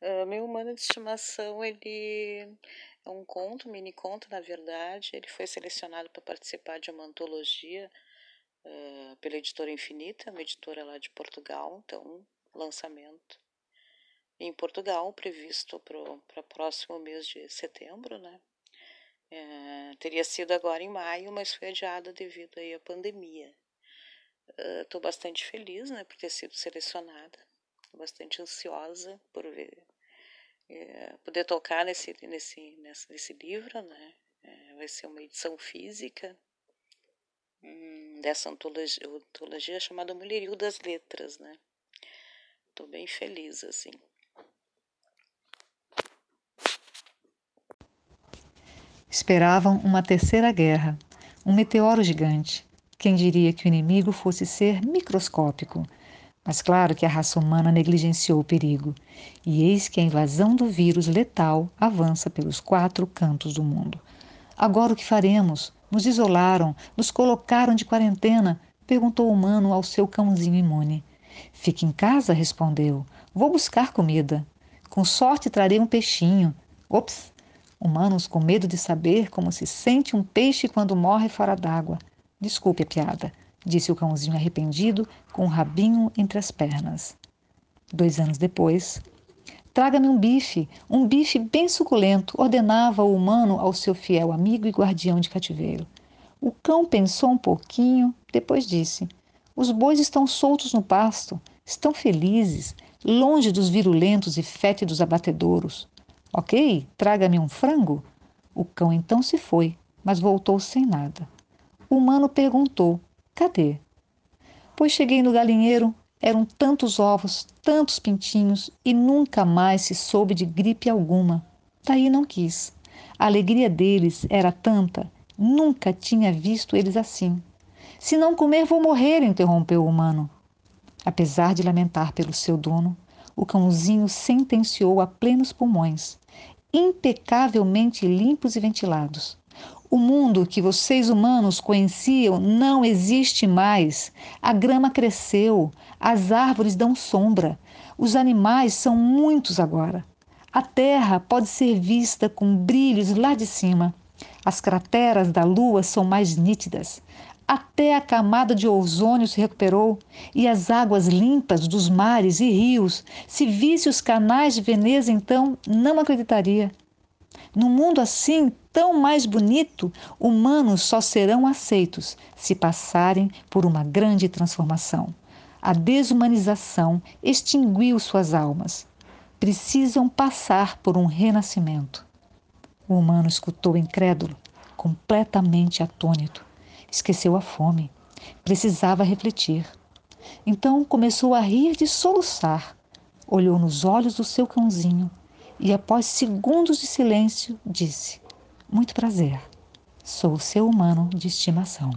Uh, meu humano de estimação, ele é um conto, um mini conto, na verdade. Ele foi selecionado para participar de uma antologia uh, pela editora Infinita, uma editora lá de Portugal. Então, lançamento em Portugal, previsto para o próximo mês de setembro, né? É, teria sido agora em maio, mas foi adiado devido aí à pandemia. Estou uh, bastante feliz, né, por ter sido selecionada bastante ansiosa por ver, é, poder tocar nesse, nesse, nesse, nesse livro, né? É, vai ser uma edição física hum, dessa antologia, antologia chamada Mulherio das Letras, né? Estou bem feliz, assim. Esperavam uma terceira guerra, um meteoro gigante. Quem diria que o inimigo fosse ser microscópico, mas claro que a raça humana negligenciou o perigo, e eis que a invasão do vírus letal avança pelos quatro cantos do mundo. Agora o que faremos? Nos isolaram, nos colocaram de quarentena, perguntou o humano ao seu cãozinho imune. Fique em casa, respondeu. Vou buscar comida. Com sorte trarei um peixinho. Ops! Humanos com medo de saber como se sente um peixe quando morre fora d'água. Desculpe a piada disse o cãozinho arrependido, com o rabinho entre as pernas. Dois anos depois, traga-me um bife, um bife bem suculento, ordenava o humano ao seu fiel amigo e guardião de cativeiro. O cão pensou um pouquinho, depois disse: Os bois estão soltos no pasto, estão felizes, longe dos virulentos e fétidos abatedouros. Ok, traga-me um frango. O cão então se foi, mas voltou sem nada. O humano perguntou: Cadê? Pois cheguei no galinheiro, eram tantos ovos, tantos pintinhos e nunca mais se soube de gripe alguma. Daí não quis. A alegria deles era tanta, nunca tinha visto eles assim. Se não comer, vou morrer, interrompeu o humano. Apesar de lamentar pelo seu dono, o cãozinho sentenciou a plenos pulmões, impecavelmente limpos e ventilados. O mundo que vocês humanos conheciam não existe mais. A grama cresceu, as árvores dão sombra, os animais são muitos agora. A terra pode ser vista com brilhos lá de cima. As crateras da lua são mais nítidas. Até a camada de ozônio se recuperou e as águas limpas dos mares e rios. Se visse os canais de Veneza, então não acreditaria. Num mundo assim, tão mais bonito, humanos só serão aceitos se passarem por uma grande transformação. A desumanização extinguiu suas almas. Precisam passar por um renascimento. O humano escutou incrédulo, completamente atônito. Esqueceu a fome. Precisava refletir. Então começou a rir de soluçar. Olhou nos olhos do seu cãozinho e, após segundos de silêncio, disse: Muito prazer, sou o seu humano de estimação.